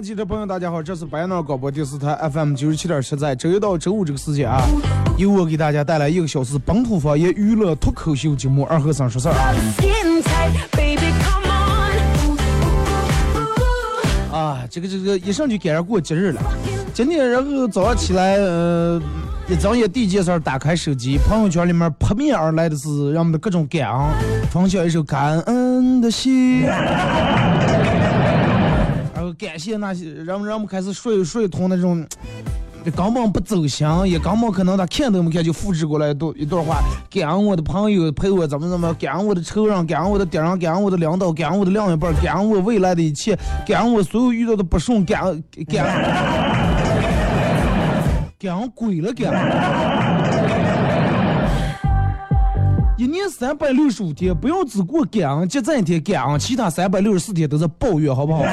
记者朋友，大家好，这是白杨广播电视台 FM 九十七点七，在周一到周五这个时间啊，由我给大家带来一个小时本土方言娱乐脱口秀节目《二和三说事儿》啊。啊，这个这个一上就赶上过节日了。今天然后早上起来，呃，一睁眼第一件事打开手机，朋友圈里面扑面而来的是人们的各种感恩，分享一首感恩的心。感谢那些人们，人们开始水水通那种，根本不走心，也根本可能他看都没看就复制过来一段一段话。感恩我的朋友陪我怎么怎么，感恩我的仇人，感恩我的敌人，感恩我的领导，感恩我的另一半，感恩我未来的一切，感恩我所有遇到的不顺，感恩感恩，感恩鬼了感恩。一年三百六十五天，不要只过感恩节这一天感恩，其他三百六十四天都是抱怨，好不好？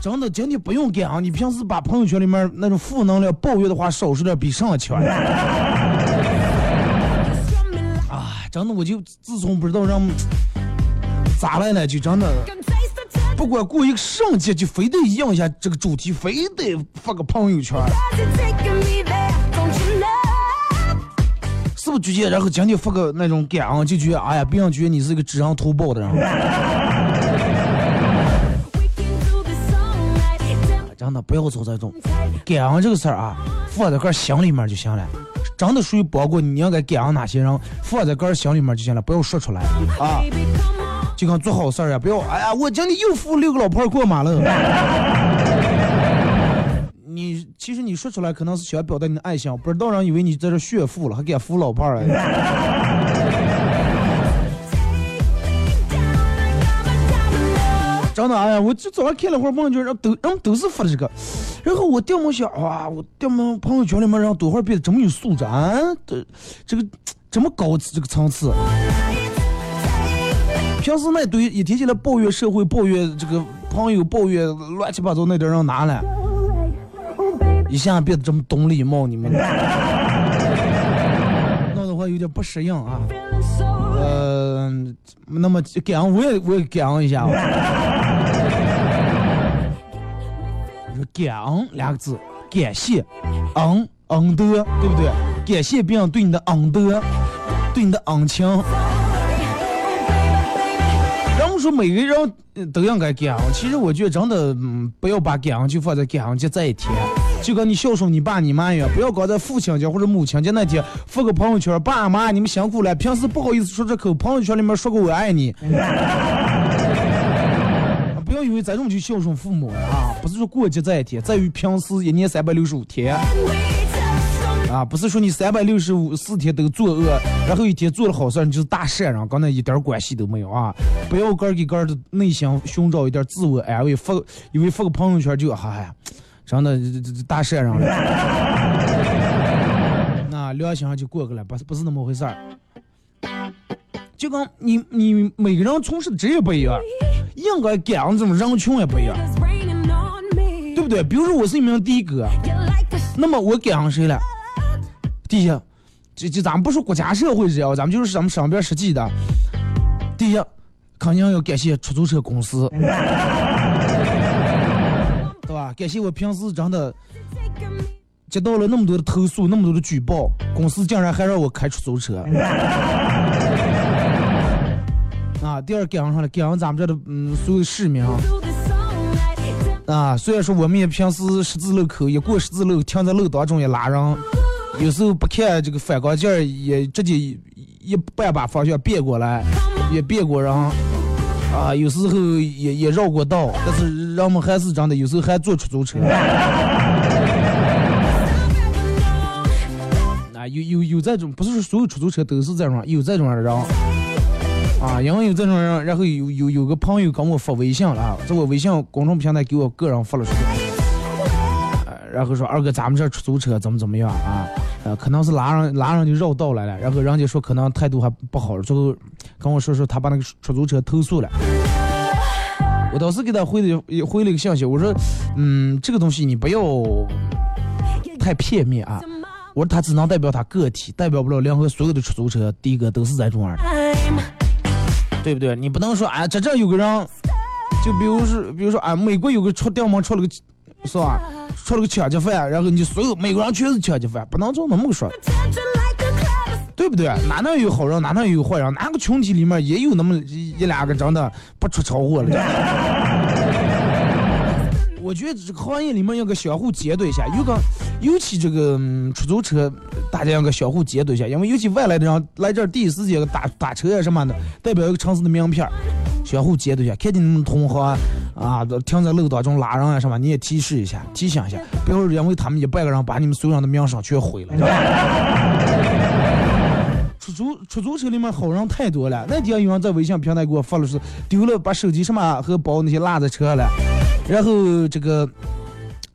真的，今天不用干啊，你平时把朋友圈里面那种负能量、抱怨的话少说点，比上强。啊，真的，我就自从不知道让咋来呢，就真的，不管过一个圣节，就非得应一下这个主题，非得发个朋友圈。是不是直接然后今天发个那种感恩，就觉得哎呀，别人觉得你是一个知恩图报的人。真的不要做这种感恩这个事儿啊，放在个心里面就行了。真的属于包括你应该感恩哪些人，放在个心里面就行了，不要说出来啊。就跟做好事儿呀，不要哎呀，我今天又扶六个老婆过马路。你其实你说出来可能是想表达你的爱心，不知道人以为你在这炫富了，还敢扶老伴儿真的，哎呀，我就早上看了会儿朋友圈，然后都人们都是发的这个，然后我掉毛想，哇，我掉毛朋友圈里面，然后多会儿变得这么有素质啊，这这个这么高这个层次。平时那堆一提起来抱怨社会、抱怨这个朋友、抱怨乱七八糟那点人哪来？一下变得这么懂礼貌，你们弄的话有点不适应啊。呃，嗯那么感恩我也我也感恩一下。感恩两个字，感谢，恩恩德，对不对？感谢别人对你的恩德，对你的恩情。人们说每个人都应该感恩，其实我觉得真的，嗯，不要把感恩就放在感恩节这一天，就跟你孝顺你爸你妈一样，不要搞在父亲节或者母亲节那天发个朋友圈，爸妈你们辛苦了，平时不好意思说这口，朋友圈里面说个我爱你。不要以为咱这种就孝顺父母啊，不是说过节这一天，在于平时一年三百六十五天啊，不是说你三百六十五四天都作恶，然后一天做了好事你就是大善人，跟那一点关系都没有啊！不要个给个的内心寻找一点自我安慰，发因为发个朋友圈就哎，真的这这这大山上了，那良心上就过去了，不是不是那么回事儿。就跟你你每个人从事的职业不一样。应该感恩这种人群也不一样，对不对？比如说我是一名的哥，那么我感恩谁了？第一，就就咱们不说国家社会这样，咱们就是咱们身边实际的。第一，肯定要感谢出租车公司，感谢我平时真的接到了那么多的投诉，那么多的举报，公司竟然还让我开出租车。啊，第二感恩上了，感恩咱们这的嗯所有市民啊。虽然说我们也平时十字路口一过十字路停在路当中也拉人，有时候不看这个反光镜也直接一半把方向变过来，也变过人啊。有时候也也绕过道，但是人们还是真的有时候还坐出租车。啊，有有有这种，不是说所有出租车都是这种，有这种人。啊，因为有这种人，然后有有有个朋友跟我发微信了，在我微信公众平台给我个人发了，然后说二哥，咱们这出租车怎么怎么样啊？呃，可能是拉上拉上就绕道来了，然后人家说可能态度还不好，最后跟我说说他把那个出租车投诉了。我当时给他回的回了一个信息，我说，嗯，这个东西你不要太片面啊。我说他只能代表他个体，代表不了联合所有的出租车第一个都是这种样的。对不对？你不能说啊，这这有个人，就比如说，比如说啊，美国有个出电门出了个，是吧？出了个抢劫犯，然后你所有美国人全是抢劫犯，不能这么说，对不对？哪能有好人，哪能有坏人？哪个群体里面也有那么一两个真的不出车祸了？我觉得这个行业里面应该相互监督一下，有个，尤其这个出租车，大家应该相互监督一下，因为尤其外来的人来这儿第一时间打打车呀什么的，代表一个城市的名片，相互监督一下，看见你们同行啊停在路当中拉人啊什么，你也提示一下，提醒一下，不要因为他们一百个人把你们所有人的名声全毁了。出租出租车里面好人太多了，那天有人在微信平台给我发了说丢了把手机什么和包那些落在车了。然后这个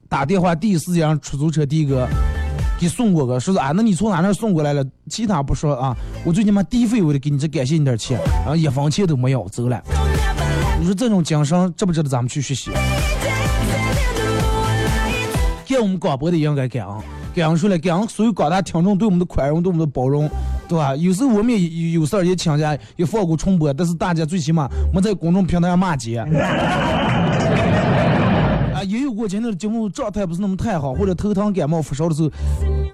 打电话第一时间出租车第一个给送过个，说是啊，那你从哪那送过来了？其他不说啊，我最起码地费我得给你这感谢你点钱，然后一分钱都没有走了。你说这种精神值不值得咱们去学习？给我们广播的应该感恩，感恩出来，感恩所有广大听众对我们的宽容，对我们的包容，对吧？有时候我们也有事儿也请假也放过重播，但是大家最起码没在公众平台上骂街。啊也有过今天的节目状态不是那么太好，或者头疼感冒发烧的时候，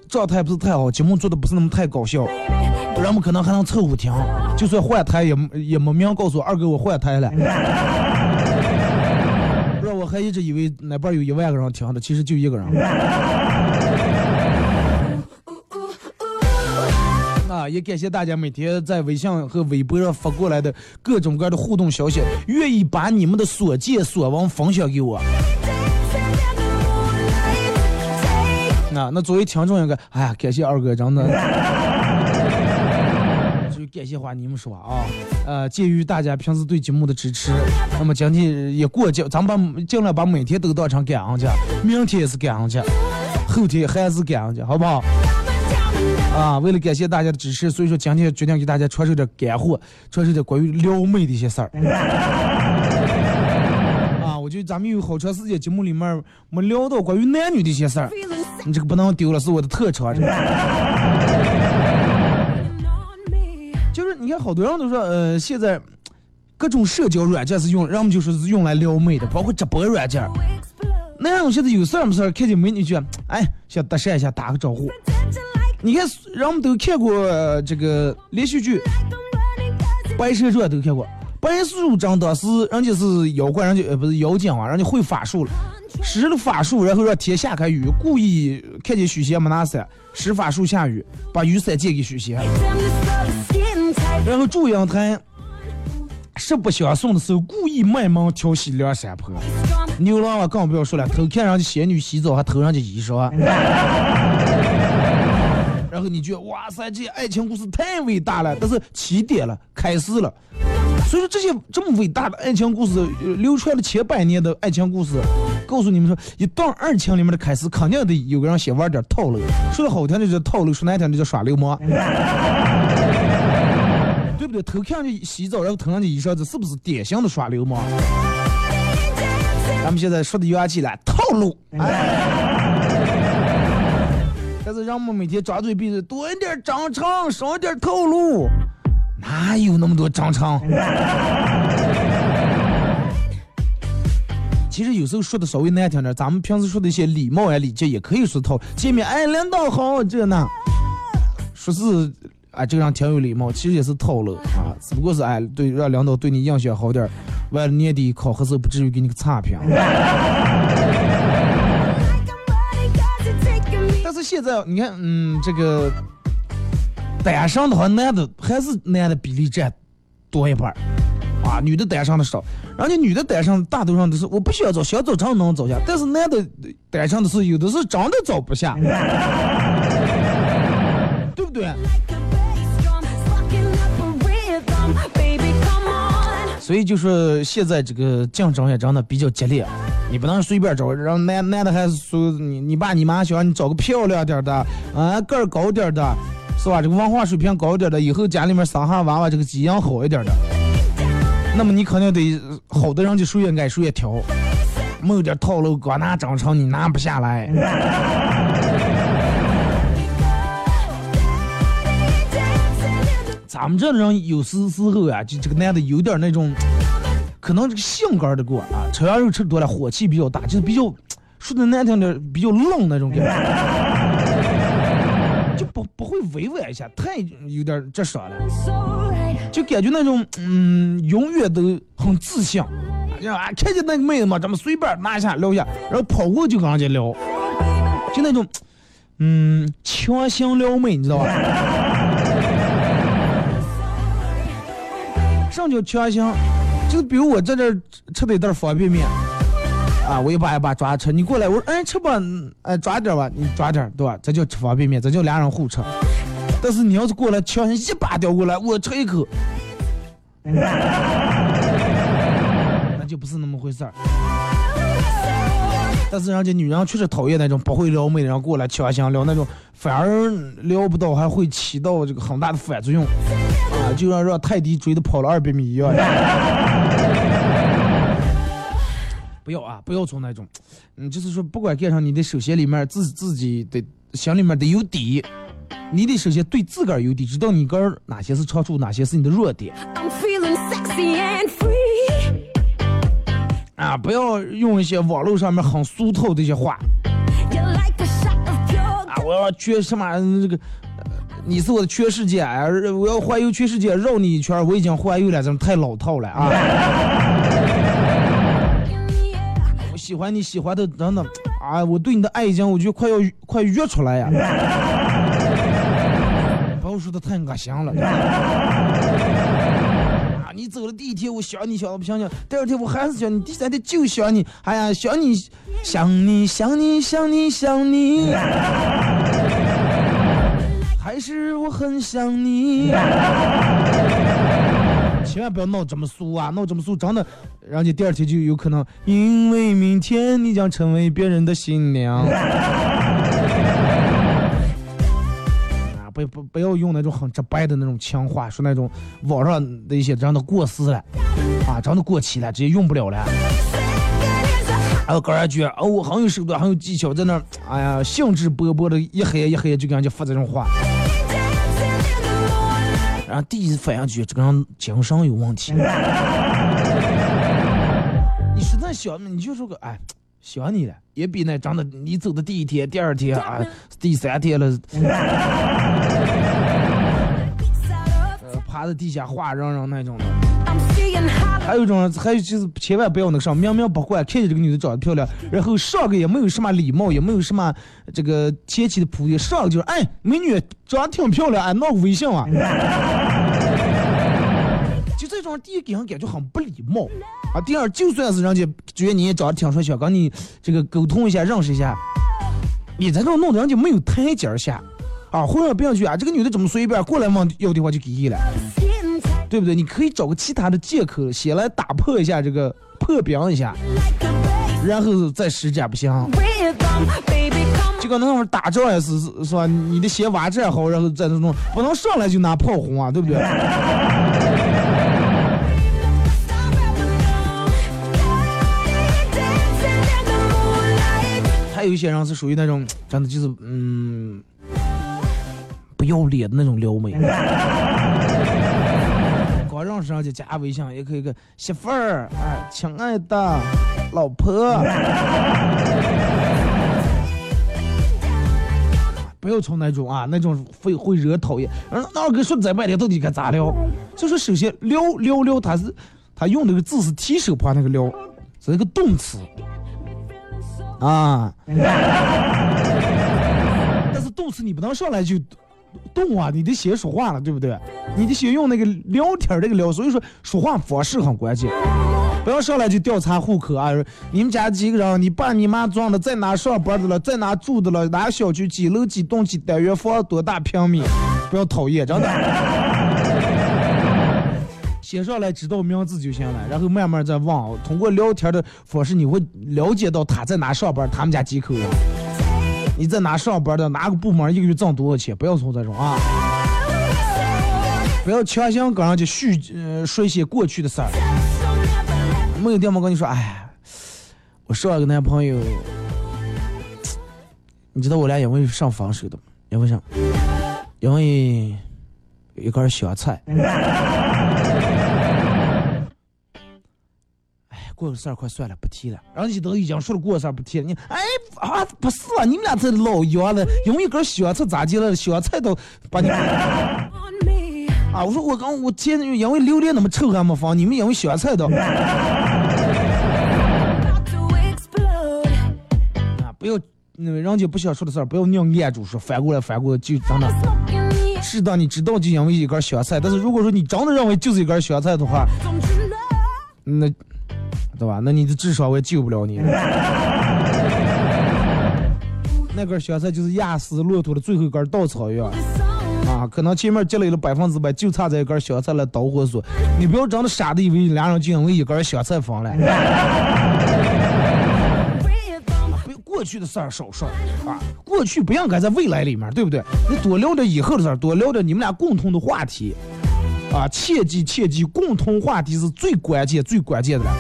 状态不是太好，节目做的不是那么太搞笑，人们可能还能凑合听，就算换台也也没明告诉我二哥我换台了，让我还一直以为那边有一万个人听的，其实就一个人。啊，也感谢大家每天在微信和微博上发过来的各种各样的互动消息，愿意把你们的所见所闻分享给我。那作为听众应该，哎呀，感谢二哥，真的。就感谢话你们说啊，呃，鉴于大家平时对节目的支持，那么今天也过节，咱们把尽量把每天都当成感恩节，明天也是感恩节，后天还是感恩节，好不好？啊，为了感谢大家的支持，所以说今天决定给大家传授点干货，传授点关于撩妹的一些事儿。啊，我觉得咱们有好长时间节目里面没聊到关于男女的一些事儿，你这个不能丢了，是我的特长。这 就是你看，好多人都说，呃，现在各种社交软件是用，人们就说是用来撩妹的，包括直播软件。那样现在有事儿没事儿，看见美女就，哎，想搭讪一下，打个招呼。你看，人们都看过这个连续剧《白蛇传》，都看过。白素贞当时人家是妖怪，人家呃不是妖精啊，人家会法术了，施了法术，然后让天下开雨，故意看见许仙没拿伞，施法术下雨，把雨伞借给许仙。然后祝英台实不相送的时候，故意卖萌调戏梁山泊。牛郎啊，更不要说了，偷看人家仙女洗澡，还偷人家衣裳。然后你觉得哇塞，这爱情故事太伟大了，但是起点了，开始了。所以说这些这么伟大的爱情故事，流传了千百年的爱情故事，告诉你们说，一段爱情里面的开始，肯定得有个人先玩点套路。说的好听的叫套路，说难听的叫耍流氓，对不对？偷看人家洗澡，然后偷人家衣裳，这是不是典型的耍流氓？咱们现在说的洋气了，套路。但是让我们每天张嘴闭嘴多一点真诚，少一点套路，哪有那么多章程？其实有时候说的稍微难听点，咱们平时说的一些礼貌啊、礼节也可以说套。见面哎，领导好，这那，说是啊，这个人挺有礼貌，其实也是套路啊，只不过是哎，对让领导对你印象好点，为了年底考核时候不至于给你个差评。但是现在你看，嗯，这个单身的话，男的还是男的比例占多一半啊，女的单身的少。人家女的单身大多数都是我不需要找，想找真能找下。但是男的单身的是有的是真的找不下，对不对？所以就是现在这个竞争也真的比较激烈，你不能随便找，让男男的还是说你你爸你妈想让你找个漂亮点的，啊个儿高点的，是吧？这个文化水平高一点的，以后家里面生下娃娃这个基因好一点的，那么你肯定得好的人就谁也爱谁也挑，没有点套路，光拿章程你拿不下来。咱们这人有时时候啊，就这个男的有点那种，可能这个性格的过啊，吃羊肉吃多了，火气比较大，就是比较说的难听点，比较愣那种感觉，就不不会委婉一下，太有点这啥了，就感觉那种嗯，永远都很自信，就啊，看见那个妹子嘛，咱们随便拿一下撩一下，然后跑过去就跟人家聊，就那种嗯，强行撩妹，你知道吧？上叫强行，就是比如我在这吃的一袋方便面，啊，我一把一把抓着吃，你过来，我说哎吃吧，哎抓点吧，你抓点对吧？这叫吃方便面，这叫俩人互吃。但是你要是过来强行一把叼过来，我吃一口，那就不是那么回事儿。但是人家女人确实讨厌那种不会撩妹的人过来强行撩那种，反而撩不到，还会起到这个很大的反作用。啊就让让泰迪追的跑了二百米一样。不要啊，不要从那种，嗯，就是说，不管干啥，你得首先里面自自己的心里面得有底，你得首先对自个儿有底，知道你个儿哪些是长处，哪些是你的弱点。啊，不要用一些网络上面很俗套的一些话。啊，我要缺什么这个。你是我的全世界，我要环游全世界绕你一圈，我已经环游了，这太老套了啊！喜欢你喜欢的等等啊，我对你的爱已经，我就快要快约出来呀！不要说的太恶心了 啊！你走了第一天我想你想的不想想，第二天我还是想你，第三天就想你，哎呀想你想你想你想你想你，还是我很想你。千万不要闹这么俗啊！闹这么俗，真的，人家第二天就有可能，因为明天你将成为别人的新娘。啊，不不不要用那种很直白的那种腔话，说那种网上的一些真的过时了，啊，真的过期了，直接用不了了。还有高二句，哦，我很有手段，很有技巧，在那，哎呀，兴致勃勃的一黑一黑就跟人家发这种话。然后第一反应就这个人精神有问题。你实在想，你就说个哎，想你了，也比那长得你走的第一天、第二天啊、第三天了，呃，趴在地下画嚷嚷那种的。还有一种，还有就是千万不要那个啥，明明不管，看见这个女的长得漂亮，然后上个也没有什么礼貌，也没有什么这个前期的铺垫，上个就是哎，美女长得挺漂亮，哎，闹个微信啊。就这种，第一给人感觉很不礼貌啊。第二，就算是人家觉得你也长得挺帅，想跟你这个沟通一下，认识一下，你这弄的人家没有台阶下啊，或者别人觉啊，这个女的怎么随便过来问要的话就给你了。对不对？你可以找个其他的借口，先来打破一下这个破冰一下，然后再施展不行。就跟那会儿打仗也是是吧？你的鞋挖战好，然后再那种，不能上来就拿炮轰啊，对不对？还有一些人是属于那种真的就是嗯不要脸的那种撩妹。刚认识上就加微信，也可以个媳妇儿，哎，亲爱的，老婆，不要从那种啊，那种会会惹讨厌。那二哥说在半天到底该咋聊？就说首先聊聊聊，他是他用那个字是提手旁那个聊，是一个动词啊。但是动词你不能上来就。动啊，你得先说话了，对不对？你得先用那个聊天这个聊，所以说说话方式很关键，不要上来就调查户口啊！你们家几个人？你爸你妈装的，在哪上班的了？在哪住的了？哪小区几楼几栋几单元房多大平米？不要讨厌，真的。先上来知道名字就行了，然后慢慢再问。通过聊天的方式，你会了解到他在哪上班，他们家几口人。你在哪上班的？哪个部门一个月挣多少钱？不要从这种啊！不要强行跟人家叙呃说一些过去的事儿。没有地方跟你说，哎，我上一个男朋友，你知道我俩因为上分手的吗？因为啥？因为一根香菜。过个事儿，快算了，不提了。人家都已经说了过个事儿不提了。你哎啊，不是啊，你们俩这老样了，因为一根香菜咋的了？香菜都把你 啊！我说我刚我前因为榴莲那么臭还没放，你们因为香菜都 啊！不要那人家不想说的事儿，不要硬按住说，翻过来翻过来就真的。适当你知道就因为一根香菜，但是如果说你真的认为就是一根香菜的话，那。对吧？那你的智商我也救不了你。那根香菜就是压死骆驼的最后一根稻草样啊！可能前面积累了百分之百，就差这一根香菜了导火索。你不要真的傻的以为俩人就因为一根香菜分了。过去的事儿少说啊，过去不应该在未来里面，对不对？你多聊点以后的事儿，多聊点你们俩共同的话题啊！切记切记，共同话题是最关键最关键的了。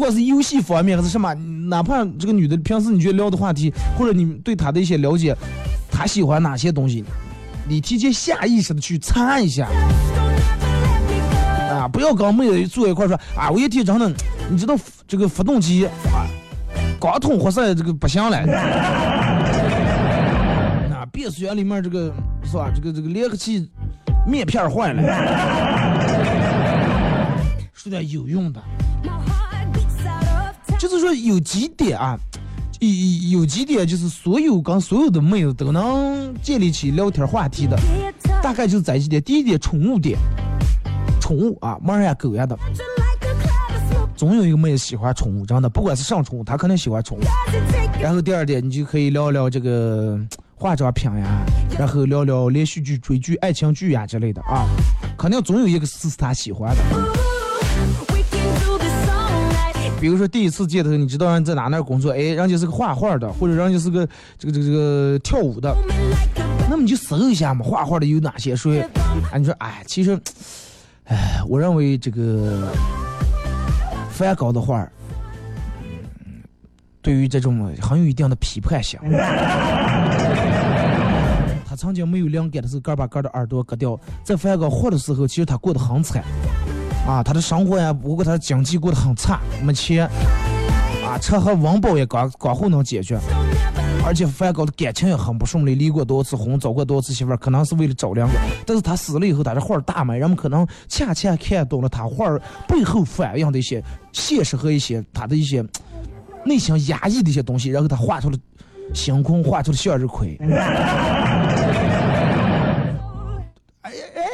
不管是游戏方面还是什么，哪怕这个女的平时你觉得聊的话题，或者你对她的一些了解，她喜欢哪些东西，你提前下意识的去查一下，啊，不要跟妹子坐一块说啊，我一天真的，你知道这个发动机啊，刚通活塞这个不行了，啊，变速箱里面这个是吧，这个这个离合器面片坏了，说点有用的。就是说有几点啊，有有几点就是所有跟所有的妹子都能建立起聊天话题的，大概就是在几点。第一点，宠物点，宠物啊，猫呀狗呀的，总有一个妹子喜欢宠物，真的，不管是上宠物，她肯定喜欢宠物。然后第二点，你就可以聊聊这个化妆品呀，然后聊聊连续剧、追剧、爱情剧呀之类的啊，肯定总有一个是她喜欢的。比如说第一次见他，你知道人在哪那工作？哎，人家是个画画的，或者人家是个这个这个这个跳舞的，那么你就搜一下嘛，画画的有哪些？说，啊，你说，哎，其实，哎，我认为这个梵高的画，对于这种很有一定的批判性。他曾经没有灵感的时候，个把个的耳朵割掉。在梵高活的时候，其实他过得很惨。啊，他的生活呀，不过他的经济过得很差，没钱，啊，车和温饱也刚刚好能解决，而且梵高的感情也很不顺利，离过多次婚，找过多次媳妇儿，可能是为了找两个。但是他死了以后，他的画大卖，人们可能恰恰看懂了他画背后反映的一些现实和一些他的一些内心压抑的一些东西，然后他画出了星空，画出了向日葵。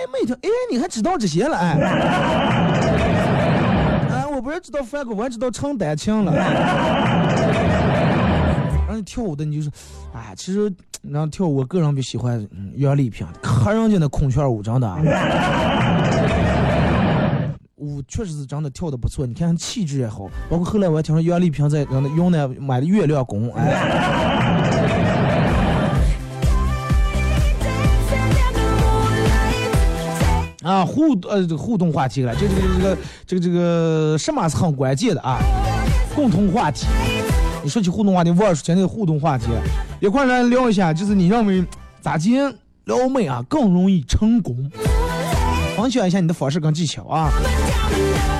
妹听，哎，你还知道这些了？哎，哎，我不是知道梵高，我还知道陈丹青了。让你跳舞的，你就是，哎，其实然后跳舞，我个人比喜欢袁丽萍，看人家那孔雀舞，真的，舞确实是真的跳的不错。你看气质也好，包括后来我还听说袁丽萍在让那用那买的月亮宫，哎。啊，互呃互动话题了，这这个这个这个这个什么是很关键的啊？共同话题。你说起互动话题，我说今天互动话题，一块来聊一下，就是你认为咋接撩妹啊更容易成功？分享一下你的方式跟技巧啊。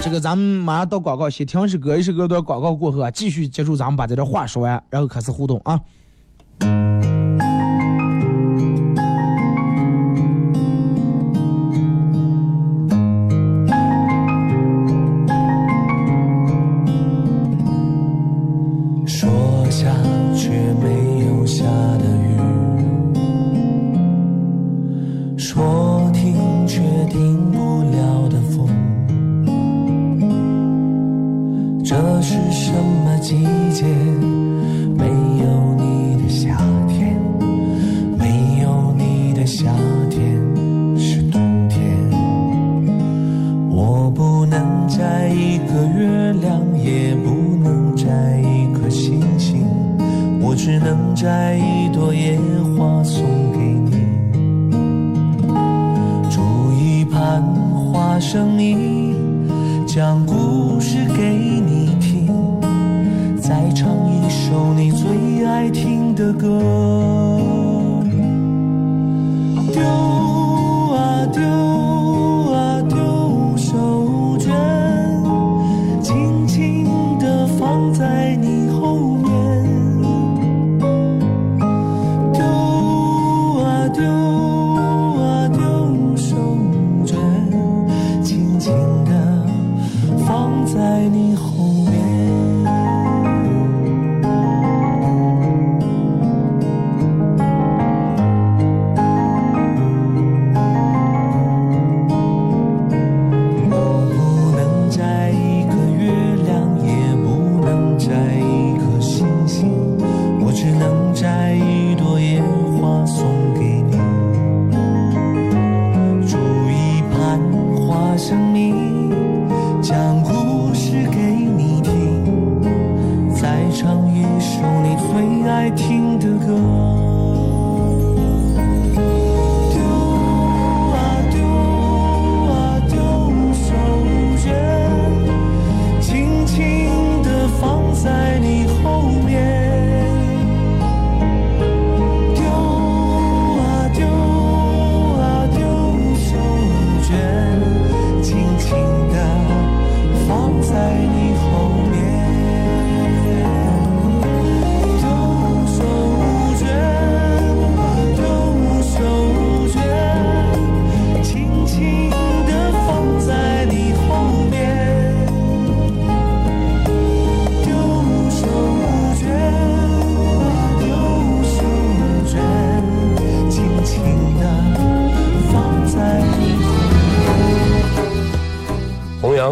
这个咱们马上到广告，先听一首歌，一首歌段广告过后啊，继续结束，咱们把这段话说完，然后开始互动啊。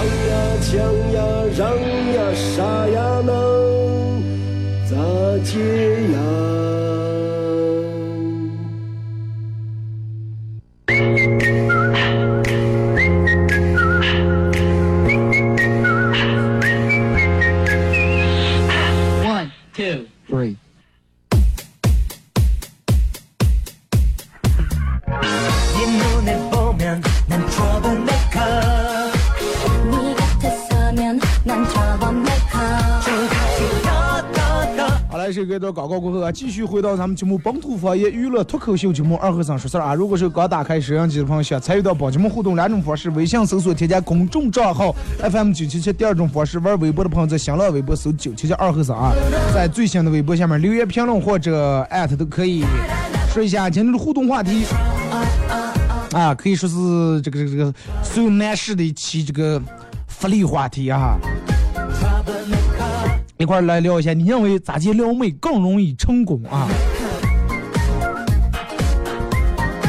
抢呀，好呀，抢呀，让呀，杀呀，能咋接呀？这个段广告过后啊，继续回到咱们节目本土方言娱乐脱口秀节目二和尚说事儿啊。如果是刚打开摄像机的朋友，想参与到本节目互动两种方式：微信搜索添加公众账号 FM 九七七；第二种方式，玩微博的朋友在新浪微博搜九七七二和尚啊，在最新的微博下面留言评论或者艾特都可以。说一下今天的互动话题啊，可以说是这个这个这个所有男士的一期这个福利话题啊。一块来聊一下，你认为咋接撩妹更容易成功啊？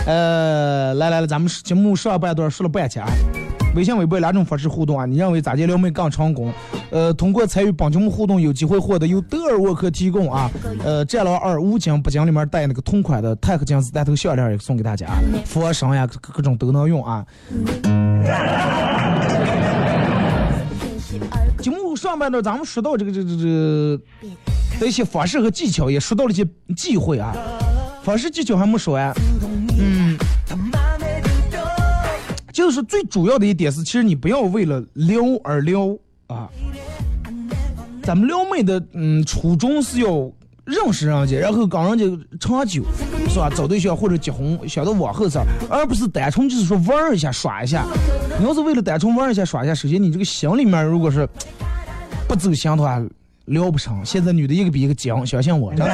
呃，来来来，咱们节目上半段说了半天，微信、微博两种方式互动啊。你认为咋接撩妹更成功？呃，通过参与本节目互动，有机会获得由德尔沃克提供啊，呃，战狼二五金不金里面带那个同款的钛合金子弹头项链也送给大家，佛绳呀，各种都能用啊。节目上半段咱们说到这个这这这的一些方式和技巧，也说到了一些忌讳啊。方式技巧还没说完，嗯，就是最主要的一点是，其实你不要为了撩而撩啊。咱们撩妹的嗯初衷是要认识人家，然后跟人家长久，是吧？找对象或者结婚，想到往后事而不是单纯就是说玩一下耍一下。你要是为了单纯玩一下耍一下，首先你这个心里面如果是不走心的话，聊不成。现在女的一个比一个精，相信我，真的。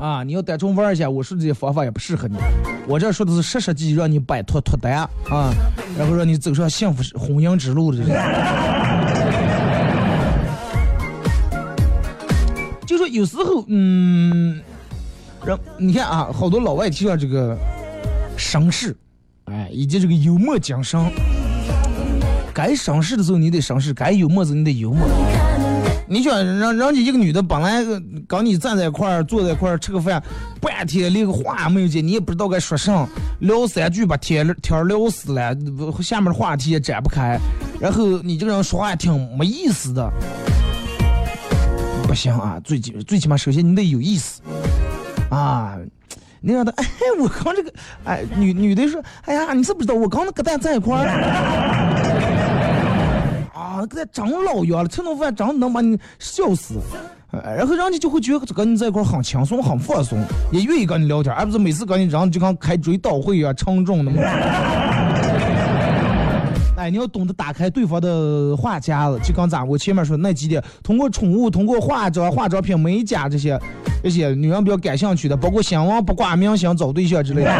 啊，你要单纯玩一下，我说这些方法也不适合你。我这说的是实实际，让你摆脱脱单啊，然后让你走上幸福婚姻之路的。就说有时候，嗯，让你看啊，好多老外提倡这个。绅士，哎，以及这个幽默精神。该绅士的时候你得绅士，该幽默的时候你得幽默。你想让人家一个女的本来跟你站在一块儿，坐在一块儿吃个饭，半天连个话也没有接，你也不知道该说啥，聊三句把天天聊死了，下面的话题也展不开，然后你这个人说话也挺没意思的，不行啊，最起最起码首先你得有意思啊。你让他，哎，我刚这个，哎，女女的说，哎呀，你知不知道我刚跟咱在一块儿，啊，跟咱长老样了，吃顿饭长得能把你笑死，然后人家就会觉得跟你在一块很轻松、很放松，也愿意跟你聊天，而不是每次跟你然后就跟开追悼会啊、称重的嘛。哎，你要懂得打开对方的话匣子，就刚咱我前面说那几点，通过宠物、通过化妆、化妆品、美甲这些。这些女人比较感兴趣的，包括想往八卦明星找对象之类的，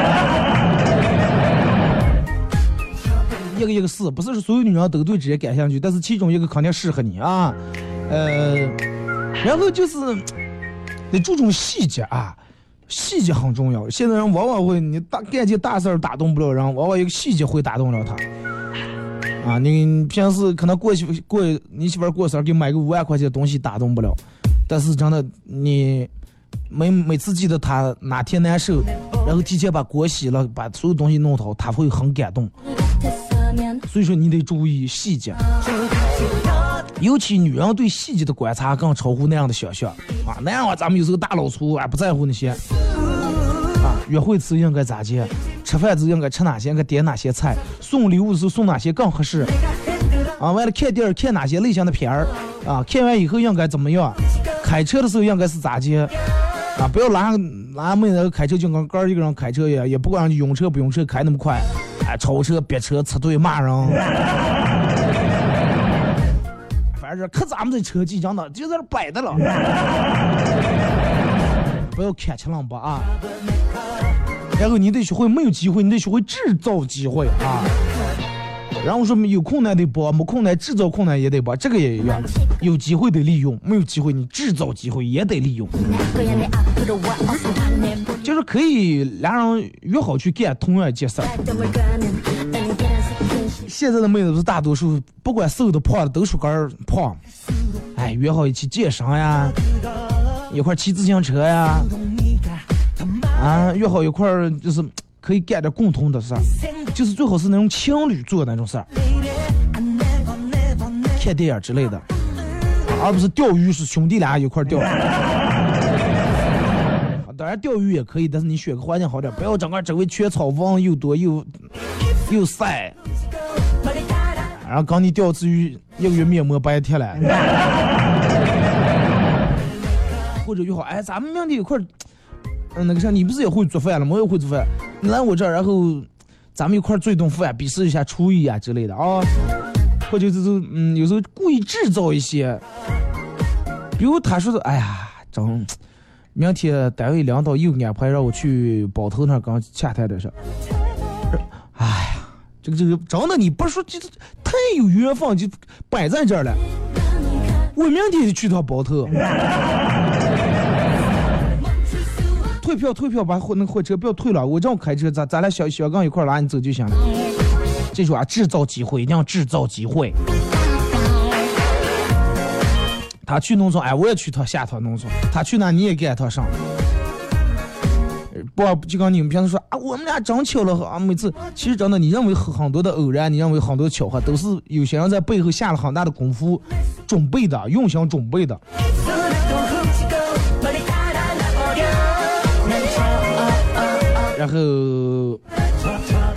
一个一个试，不是所有女人都对这些感兴趣，但是其中一个肯定适合你啊。呃，然后就是得注重细节啊，细节很重要。现在人往往会你大干件大事儿打动不了人，往往一个细节会打动了他。啊，你平时可能过去过你媳妇儿过生日给买个五万块钱的东西打动不了，但是真的你。每每次记得他哪天难受，然后提前把锅洗了，把所有东西弄好，他会很感动。所以说你得注意细节，尤其女人对细节的观察更超乎那样的想象啊！那样啊，咱们有时候大老粗啊，不在乎那些啊。约会时应该咋接？吃饭时应该吃哪些？应该点哪些菜？送礼物时送哪些更合适？啊，完了看电影看哪些类型的片儿？啊，看完以后应该怎么样？开车的时候应该是咋接？啊，不要拉拉妹子开车就跟哥一个人开车一样，也不管用车不用车开那么快，哎，超车、别车、插队、骂人。反正可咱们这车技真的就在那摆的了，不要看起浪吧啊！然后你得学会没有机会，你得学会制造机会啊！然后说有困难得帮，没困难制造困难也得帮，这个也一样，有机会得利用，没有机会你制造机会也得利用。就是可以俩人约好去干同样一件事儿。现在的妹子是大多数，不管瘦的胖的都说个胖，哎，约好一起健身呀，一块骑自行车呀，啊，约好一块就是可以干点共同的事儿，就是最好是那种情侣做那种事儿，看电影之类的，而不是钓鱼是兄弟俩一块钓。当然钓鱼也可以，但是你选个环境好点，不要整个周围全草房又多又又晒。然后刚你钓次鱼，一个月面膜白贴了。或者就好，哎，咱们明天一块儿，嗯，那个啥，你不是也会做饭了吗？我也会做饭，来我这儿，然后咱们一块儿做一顿饭，比试一下厨艺啊之类的啊。或者就是，嗯，有时候故意制造一些，比如他说的，哎呀，整，明天单位领导又安排让我去包头那儿刚洽谈的事，哎呀。这个这个真的，你不说就太有缘分，就摆在这儿了。我明天就去趟包头，退票退票，把火那火车不要退了，我让我开车，咱咱俩小小刚一块拉你走就行了。记住啊，制造机会，一定要制造机会。他去农村，哎，我也去趟下趟农村。他去哪，你也给他上。不，就刚你们平时说啊，我们俩真巧了啊！每次其实真的，你认为很多的偶然，你认为很多巧合，都是有些人在背后下了很大的功夫准备的，用心准备的。然后，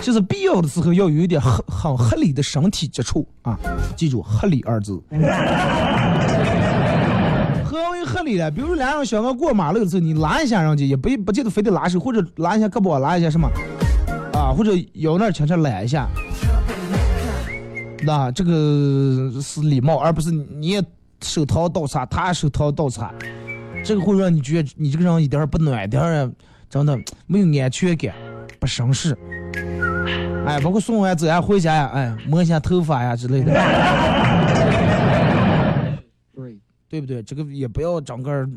就是必要的时候要有一点很很合理的身体接触啊！记住“合理”二字。何为合理呢，比如说两人小刚过马路的时候，你拉一下人家，也不不见得非得拉手，或者拉一下胳膊，拉一下什么，啊，或者腰那儿轻轻揽一下，那这个是礼貌，而不是你也手掏倒插，他手掏倒插，这个会让你觉得你这个人一点不暖，一点真的没有安全感，不省事。哎，包括送完走呀回家呀，哎，摸一下头发呀之类的。对不对？这个也不要整个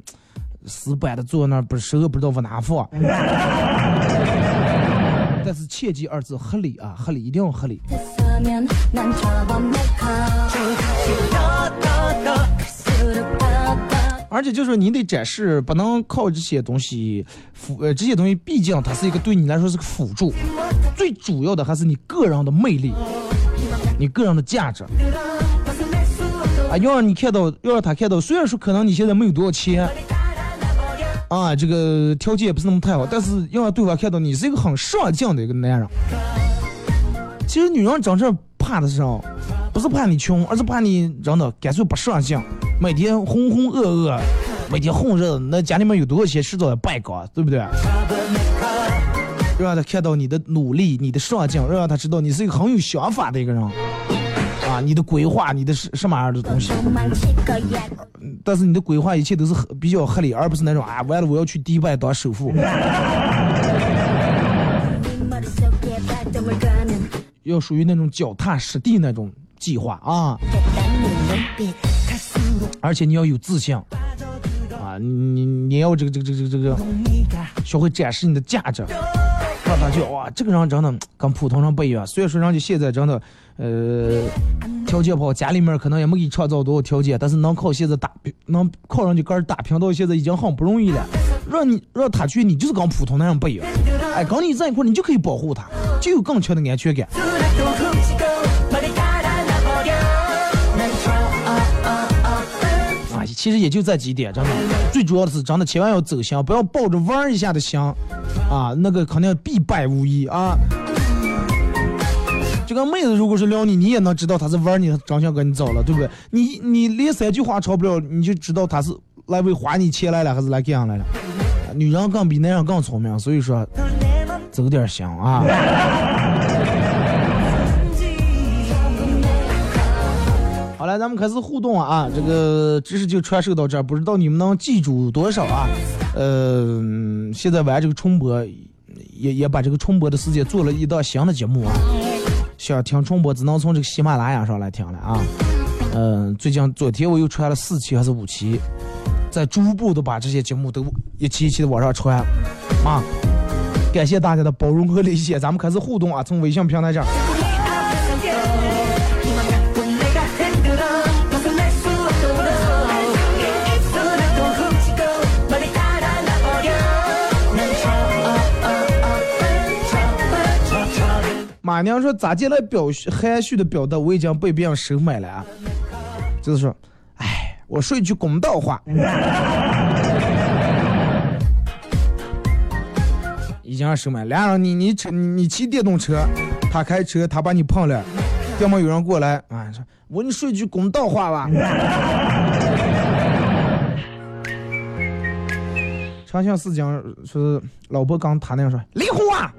死板的坐那儿，不是手不知道往哪放。但是切记二字合理啊，合理一定要合理。而且就是你得展示，不能靠这些东西辅呃这些东西，毕竟它是一个对你来说是个辅助，最主要的还是你个人的魅力，你个人的价值。啊，要让你看到，要让他看到。虽然说可能你现在没有多少钱，啊，这个条件也不是那么太好，但是要让对方看到你是一个很上进的一个男人。其实女人真正怕的是啥？不是怕你穷，而是怕你真的干脆不上进，每天浑浑噩噩，每天混日子，那家里面有多少钱迟早要败光，对不对？让他看到你的努力，你的上进，让他知道你是一个很有想法的一个人。啊，你的规划，你的什什么样的东西？但是你的规划一切都是比较合理，而不是那种啊，完了我要去迪拜当首富，要属于那种脚踏实地那种计划啊。而且你要有自信啊，你你要这个这个这个这个学会展示你的价值。让他就哇，这个人真的跟普通人不一样。虽然说人家现在真的。呃，条件不好，家里面可能也没给你创造多少条件，但是能靠现在打，能靠上去个人打拼到现在已经很不容易了。让你让他去，你就是跟普通男人不一样。哎，跟你在一块，你就可以保护他，就有更强的安全感。啊，其实也就这几点，真的，最主要的是真的千万要走心，不要抱着玩一下的心，啊，那个肯定必败无疑啊。这个妹子如果是撩你，你也能知道她是玩你，真想跟你走了，对不对？你你连三句话吵不了，你就知道她是来为花你钱来了，还是来干啥来了？女人更比男人更聪明，所以说走点行啊！好了，咱们开始互动啊！这个知识就传授到这儿，不知道你们能记住多少啊？呃，现在玩这个冲播，也也把这个冲播的世界做了一档新的节目啊！想听冲播只能从这个喜马拉雅上来听了啊！嗯，最近昨天我又传了四期还是五期，在逐步的把这些节目都一期一期的往上传，啊！感谢大家的包容和理解，咱们开始互动啊！从微信平台上。马娘说咋进来表含蓄的表达我已经被别人收买了啊，就是说，哎，我说一句公道话，已经收买。俩人你你车你骑电动车，他开车，他把你碰了，要么有人过来啊说，我跟你说句公道话吧。长相思讲说，老婆刚谈那样说离婚啊，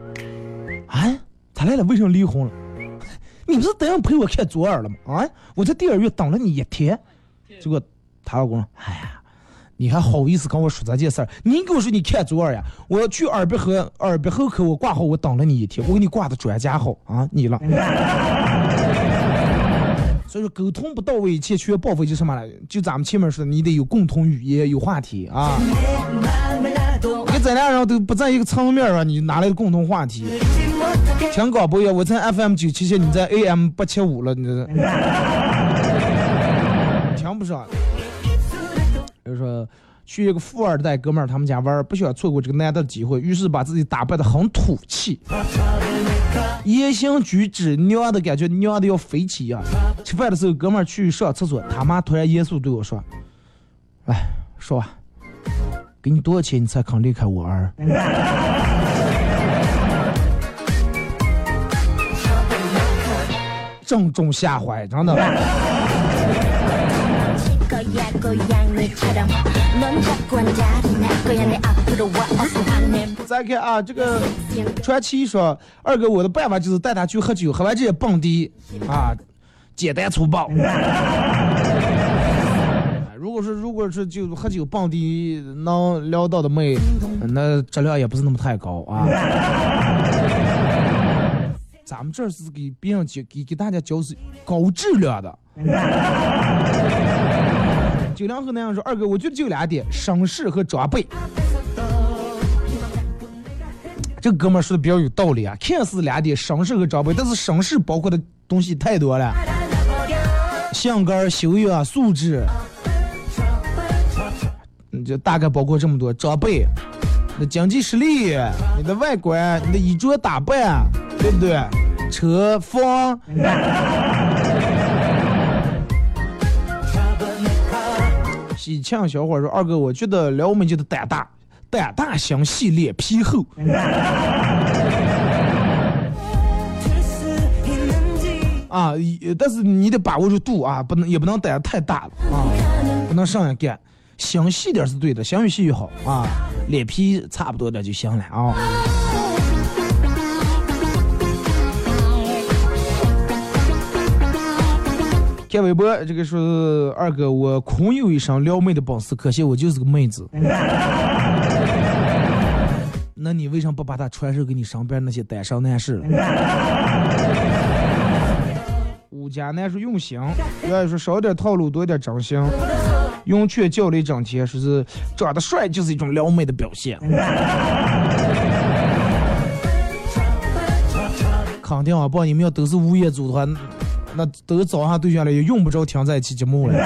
啊。他来了，为什么离婚了？你不是等下陪我看左耳了吗？啊，我在电影院等了你一天，结果她老公说：“哎呀，你还好意思跟我说这件事儿？你给我说你看左耳呀？我去耳鼻喉耳鼻喉科，我挂号，我等了你一天，我给你挂的专家号啊，你了。所以说沟通不到位，一切全报废就什么了？就咱们前面说的，你得有共同语言，有话题啊。你咱俩人都不在一个层面上，你哪来的共同话题？”听广播呀，我在 FM 九七七，你在 AM 八七五了，你这听不上。去一个富二代哥们儿他们家玩，不想错过这个难得的机会，于是把自己打扮的很土气，言行举止娘的感觉娘的要飞起一样。吃饭的时候，哥们儿去上厕所，他妈突然严肃对我说：“哎，说吧，给你多少钱你才肯离开我儿？” 正中下怀，真的。再看啊，这个传奇说，二哥，我的办法就是带他去喝酒，喝完这些蹦迪啊，简单粗暴。如果是如果是就喝酒蹦迪能聊到的妹，那质量也不是那么太高啊。咱们这是给别人教，给给大家教是高质量的。九零后那样说，二哥，我觉得就俩点，声势和装备。这哥们说的比较有道理啊，看似俩点，声势和装备，但是声势包括的东西太多了，性格、修养、素质，你就大概包括这么多。装备，那经济实力，你的外观，你的衣着打扮。对不对？车房。喜庆小伙说：“二哥，我觉得聊我们就是胆大，胆大心细，脸皮厚。啊，但是你得把握住度啊，不能也不能胆太大了啊，不能上来干。心细点是对的，心越细越好啊，脸皮差不多点就行了啊。”看微博，这个说二哥，我空有一身撩妹的本事，可惜我就是个妹子。那你为什么不把它传授给你身边那些单身男士？五家男说用心，愿意说少点套路，多点真心。用拳教了一整天，说是长得帅就是一种撩妹的表现。肯定啊，不，你们要都是物业组的话。那都找上对象了，也用不着停在一起节目了。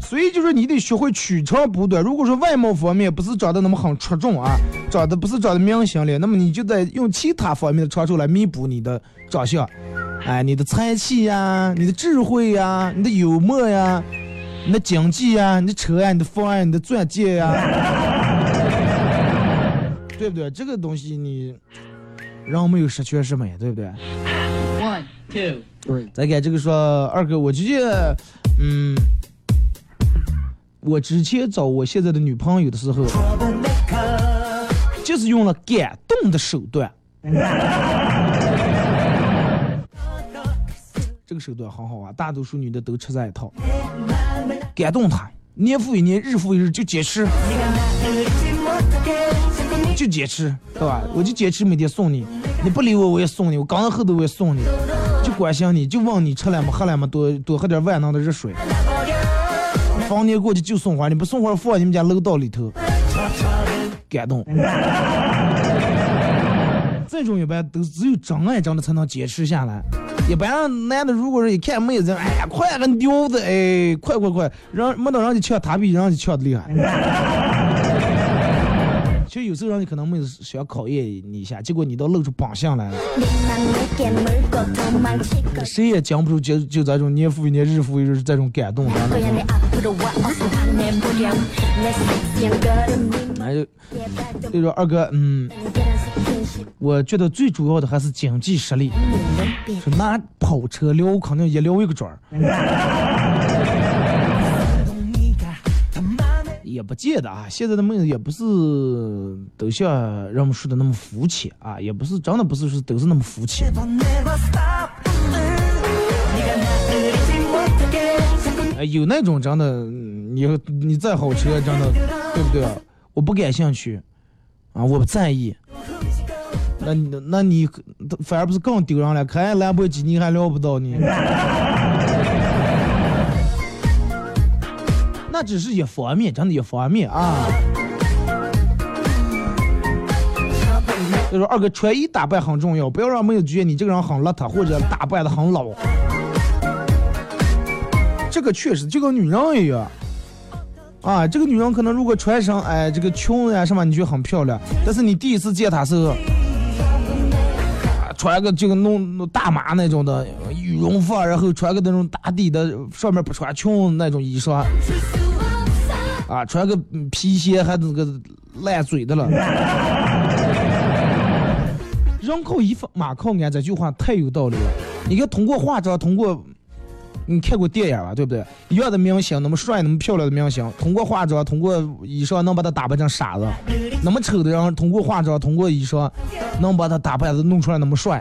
所以就是你得学会取长补短。如果说外貌方面不是长得那么很出众啊，长得不是长得明星了，那么你就得用其他方面的长处来弥补你的长相。哎，你的才气呀，你的智慧呀，你的幽默呀，你的经济呀，你的车呀，你的房呀，你的钻戒呀，对不对？这个东西你。人没有十全十美，对不对？One two three。再给这个说二哥，我直接，嗯，我之前找我现在的女朋友的时候，就是用了感动的手段。这个手段很好啊，大多数女的都吃这一套，感动她，年复一年，日复一日就坚持，坚持，对吧？我就坚持每天送你，你不理我我也送你，我刚到后头我也送你，就关心你，就问你吃了没喝了没，多多喝点万能的热水。逢年过节就送花，你不送花放你们家楼道里头，感动。这种一般都只有真爱真的才能坚持下来。一般男的如果是一看妹子，哎呀，快个牛子，哎，快快快，让没等让你抢，他比让你抢的厉害。有时候让你可能妹子想考验你一下，结果你倒露出本相来了，谁也讲不出就就这种年复一年、日复一日这种感动。那就就说二哥，嗯，我觉得最主要的还是经济实力。说拿跑车聊，肯定一聊一个准儿。不见得啊，现在的妹子也不是都像人们说的那么肤浅啊，也不是真的不是说都是那么肤浅。哎，有那种真的，你你再好车，真的，对不对啊？我不感兴趣，啊，我不在意。那那你反而不是更丢人了？开兰博基尼还撩不到你。那只是一方面，真的，一方面啊。就说二哥穿衣打扮很重要，不要让妹子觉得你这个人很邋遢，或者打扮的很老。这个确实就跟女人一样，啊，这个女人可能如果穿上哎这个裙呀什么，你觉得很漂亮，但是你第一次见她时候，穿个这个弄弄大码那种的羽绒服，然后穿个那种打底的，上面不穿裙那种衣裳。啊，穿个皮鞋还那个烂嘴的了。人靠衣服，马靠鞍，这句话太有道理了。你看，通过化妆，通过你看过电影吧，对不对？一样的明星，那么帅、那么漂亮的明星，通过化妆，通过衣裳，能把他打扮成傻子；那么丑的人，通过化妆，通过衣裳，能把他打扮的弄出来那么帅。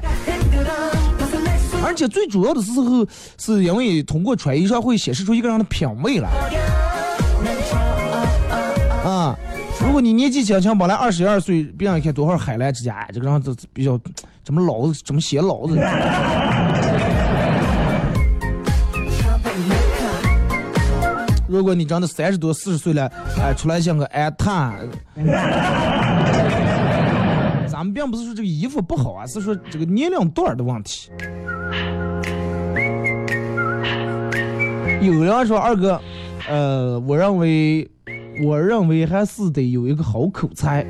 而且最主要的时候，是因为通过穿衣裳会显示出一个人的品味来。果你年纪轻轻，本来二十二岁，别人一看多少海澜之家，这个人都比较怎么老子，怎么显老子。如果你真的三十多、四十岁了，哎，出来像个安踏，咱们并不是说这个衣服不好啊，是说这个年龄段的问题。有人说二哥，呃，我认为。我认为还是得有一个好口才，啊，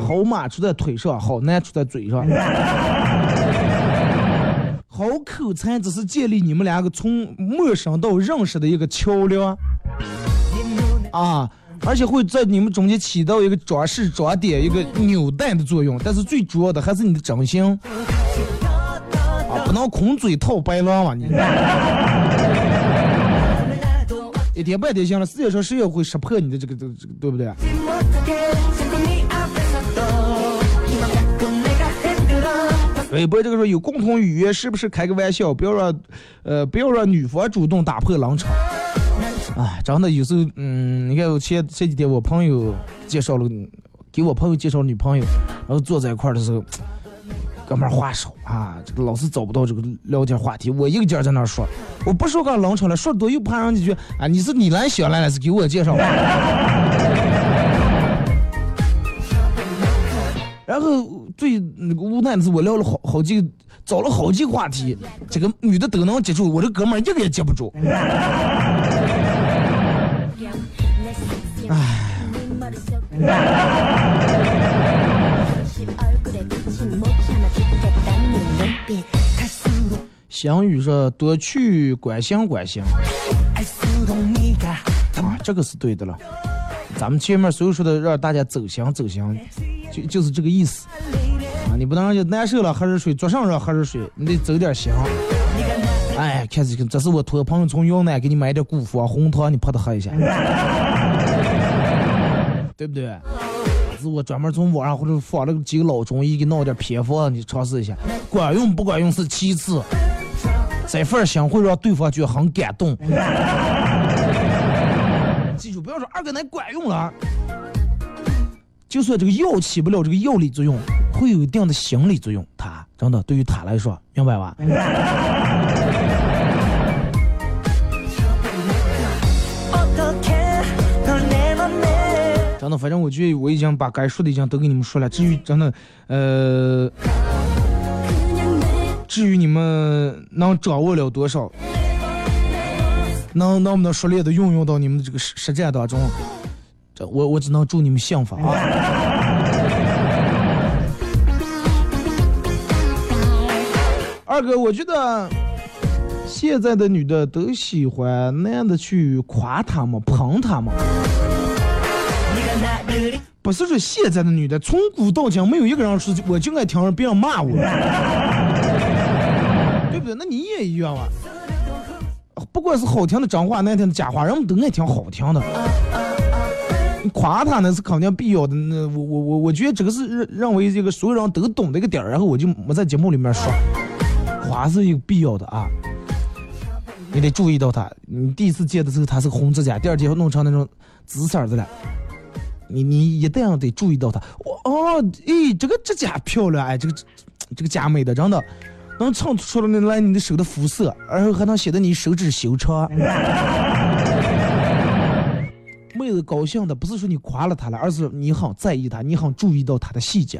好马出在腿上，好男出在嘴上。好口才只是建立你们两个从陌生到认识的一个桥梁，啊，而且会在你们中间起到一个装饰、装点、一个纽带的作用。但是最主要的还是你的真心，啊，不能空嘴套白狼嘛你。一天半天行了，世界上谁也会识破你的这个这个这个，对不对？微博这个说有共同语言，是不是开个玩笑？不要让，呃，不要让女方主动打破冷场。哎，真的有时候，嗯，你看我前前几天我朋友介绍了，给我朋友介绍女朋友，然后坐在一块的时候。哥们儿话少啊，这个老是找不到这个聊天话题。我一个劲儿在那说，我不说刚冷场了，说多又怕人家觉啊，你是你来想来了，是给我介绍。然后最那个无奈的是，我聊了好好几，找了好几个话题，这个女的都能接住，我这哥们儿一个也接不住。唉。香雨说：“多去关心关心。”啊，这个是对的了。咱们前面所有说的让大家走心走心，就就是这个意思。啊，你不能让就难受了喝热水，坐上热喝热水，你得走点心。哎，看这个，这是我托朋友从云南给你买点古佛红糖，你泡着喝一下，对不对？是我专门从网上或者仿了几个老中医给弄点偏方，你尝试一下，管用不管用是其次。这份心会让对方觉得很感动。记住，不要说二哥那管用了，就算这个药起不了这个药理作用，会有一定的心理作用。他真的对于他来说，明白吧？真的，反正我觉得我已经把该说的已经都给你们说了。至于真的，呃，至于你们能掌握了多少，能能不能熟练的运用到你们的这个实实战当中，这我我只能祝你们幸福啊！二哥，我觉得现在的女的都喜欢男的去夸她们、捧她们。不是说现在的女的，从古到今没有一个人说我就爱听别人骂我，对？那你也一样啊。不管是好听的脏话、难听的假话，人们都爱听好听的。夸他那是肯定必要的。那我我我我觉得这个是认认为这个所有人都懂的一个点儿，然后我就没在节目里面说，夸是有必要的啊。你得注意到他，你第一次见的时候他是红指甲，第二天弄成那种紫色的了。你你一定要得注意到他。我，哦，咦，这个指甲漂亮，哎，这个这个甲美的，真的能衬出来来你的手的肤色，然后还能显得你手指修长。妹子高兴的不是说你夸了她了，而是你很在意她，你很注意到她的细节。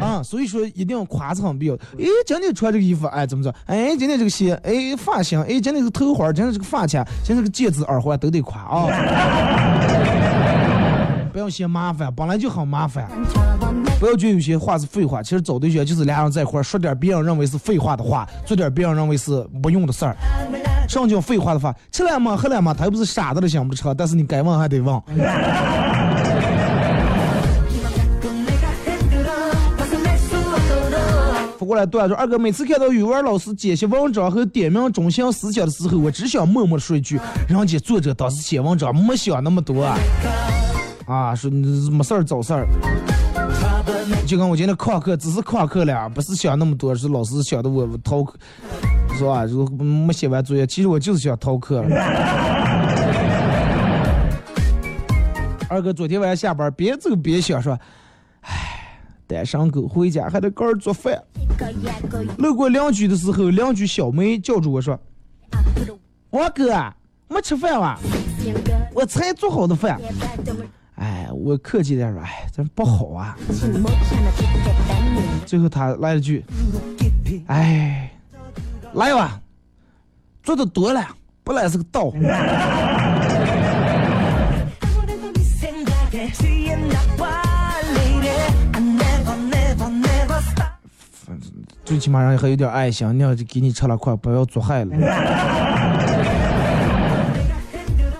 啊，所以说一定要夸是很必要。哎，今天穿这个衣服，哎，怎么着？哎，今天这个鞋，哎，发型，哎，今天这个头花，今天这个发卡，今天这个戒指、耳环都得夸啊！不要嫌麻烦，本来就很麻烦。不要觉得有些话是废话，其实找对象就是俩人在一块儿说点别人认为是废话的话，做点别人认为是没用的事儿。上叫废话的话，吃了吗？喝了吗？他又不是傻子了想不吃，但是你该问还得问。过来段说二哥，每次看到语文老师解析文章和点名中心思想的时候，我只想默默说一句：人家作者当时写文章没想那么多啊！啊，说你没事儿找事儿。就跟我今天旷课，只是旷课了，不是想那么多，是老师想的我逃课，是吧？就没写完作业，其实我就是想逃课。二哥昨天晚上下班边走边想说，唉。单身狗回家还得个人做饭。路过邻居的时候，邻居小梅叫住我说：“王哥，没吃饭哇？我才做好的饭。”哎，我客气点说：“哎，这不好啊。”最后他来了句：“哎，来吧，做的多了，不来是个道。”最起码让你还有点爱心，你要给你吃了快，不要做害了。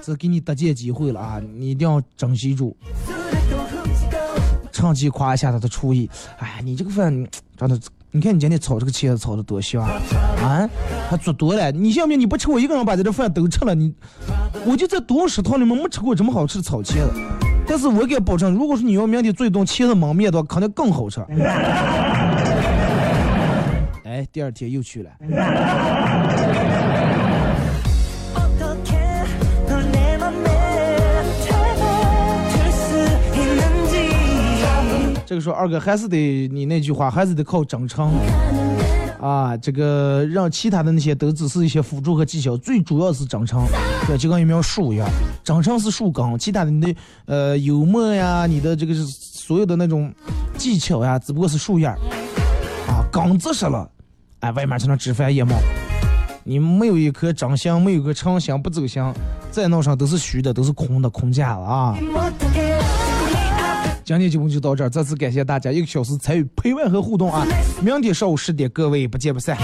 这给你搭建机会了啊，你一定要珍惜住，趁机夸一下他的厨艺。哎，你这个饭真的，你看你今天炒这个茄子炒的多香啊，还做多了。你信不信？你不吃，我一个人把这个饭都吃了。你，我就在东食堂里面没吃过这么好吃的炒茄子。但是我敢保证，如果说你要明天做一顿茄子焖面的话，肯定更好吃。哎，第二天又去了。这个说二哥还是得你那句话，还是得靠真诚啊。这个让其他的那些都只是一些辅助和技巧，最主要是真诚。对，就跟一苗树一样，真诚是树根，其他的你的呃幽默呀，你的这个是所有的那种技巧呀，只不过是树叶啊，根子实了。哎，外面才能枝繁叶茂。你没有一颗真心，没有个诚心，不走心，再弄上都是虚的，都是空的，空架了啊！今天节目就到这儿，再次感谢大家一个小时参与陪伴和互动啊！明天上午十点，各位不见不散。